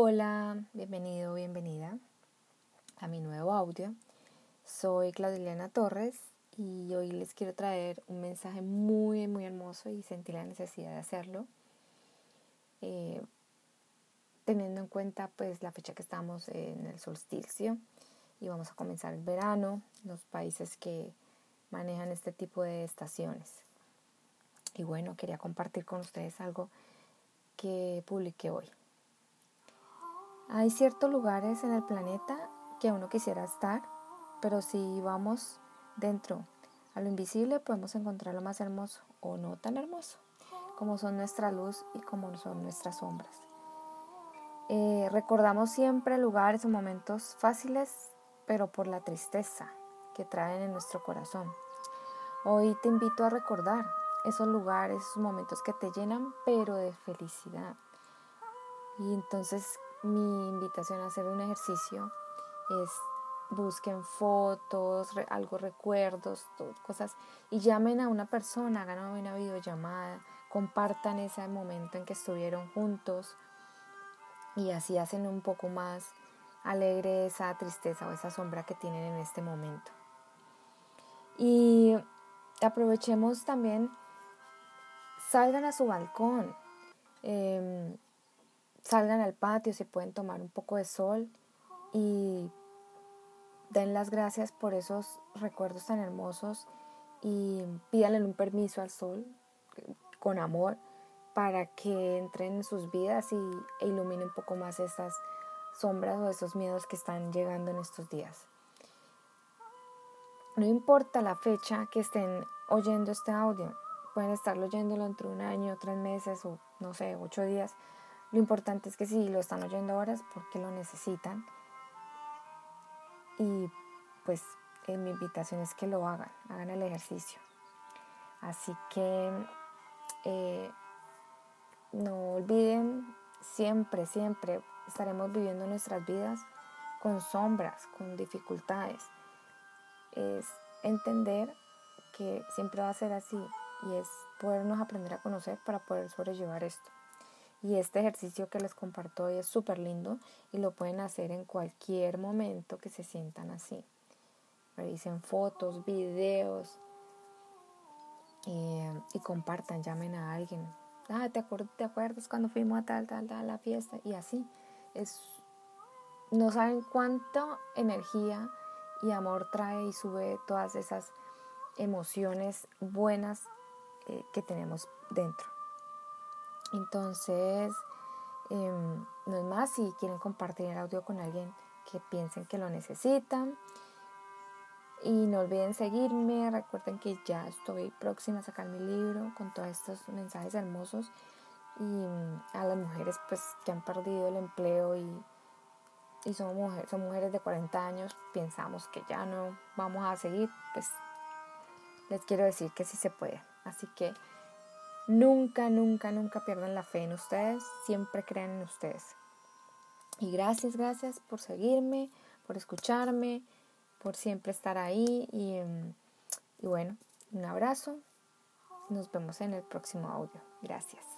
Hola, bienvenido, bienvenida a mi nuevo audio. Soy Claudiliana Torres y hoy les quiero traer un mensaje muy, muy hermoso y sentí la necesidad de hacerlo. Eh, teniendo en cuenta pues la fecha que estamos en el solsticio y vamos a comenzar el verano, los países que manejan este tipo de estaciones. Y bueno, quería compartir con ustedes algo que publiqué hoy. Hay ciertos lugares en el planeta que uno quisiera estar, pero si vamos dentro a lo invisible podemos encontrar lo más hermoso o no tan hermoso, como son nuestra luz y como son nuestras sombras. Eh, recordamos siempre lugares o momentos fáciles, pero por la tristeza que traen en nuestro corazón. Hoy te invito a recordar esos lugares, esos momentos que te llenan, pero de felicidad. Y entonces mi invitación a hacer un ejercicio es busquen fotos, algo recuerdos, cosas y llamen a una persona, hagan una videollamada, compartan ese momento en que estuvieron juntos y así hacen un poco más alegre esa tristeza o esa sombra que tienen en este momento. Y aprovechemos también, salgan a su balcón. Em, salgan al patio, se pueden tomar un poco de sol y den las gracias por esos recuerdos tan hermosos y pídanle un permiso al sol con amor para que entren en sus vidas y, e iluminen un poco más esas sombras o esos miedos que están llegando en estos días. No importa la fecha que estén oyendo este audio, pueden estarlo oyéndolo entre un año, tres meses o no sé, ocho días lo importante es que si lo están oyendo ahora es porque lo necesitan. Y pues eh, mi invitación es que lo hagan, hagan el ejercicio. Así que eh, no olviden, siempre, siempre estaremos viviendo nuestras vidas con sombras, con dificultades. Es entender que siempre va a ser así y es podernos aprender a conocer para poder sobrellevar esto. Y este ejercicio que les comparto hoy es súper lindo y lo pueden hacer en cualquier momento que se sientan así. Revisen fotos, videos eh, y compartan, llamen a alguien. Ah, ¿te, ¿te acuerdas cuando fuimos a tal, tal, tal, la fiesta? Y así. Es, no saben cuánta energía y amor trae y sube todas esas emociones buenas eh, que tenemos dentro. Entonces, em, no es más, si quieren compartir el audio con alguien que piensen que lo necesitan. Y no olviden seguirme, recuerden que ya estoy próxima a sacar mi libro con todos estos mensajes hermosos. Y mm, a las mujeres pues que han perdido el empleo y, y son, mujeres, son mujeres de 40 años, pensamos que ya no vamos a seguir, pues les quiero decir que sí se puede. Así que Nunca, nunca, nunca pierdan la fe en ustedes, siempre crean en ustedes. Y gracias, gracias por seguirme, por escucharme, por siempre estar ahí. Y, y bueno, un abrazo. Nos vemos en el próximo audio. Gracias.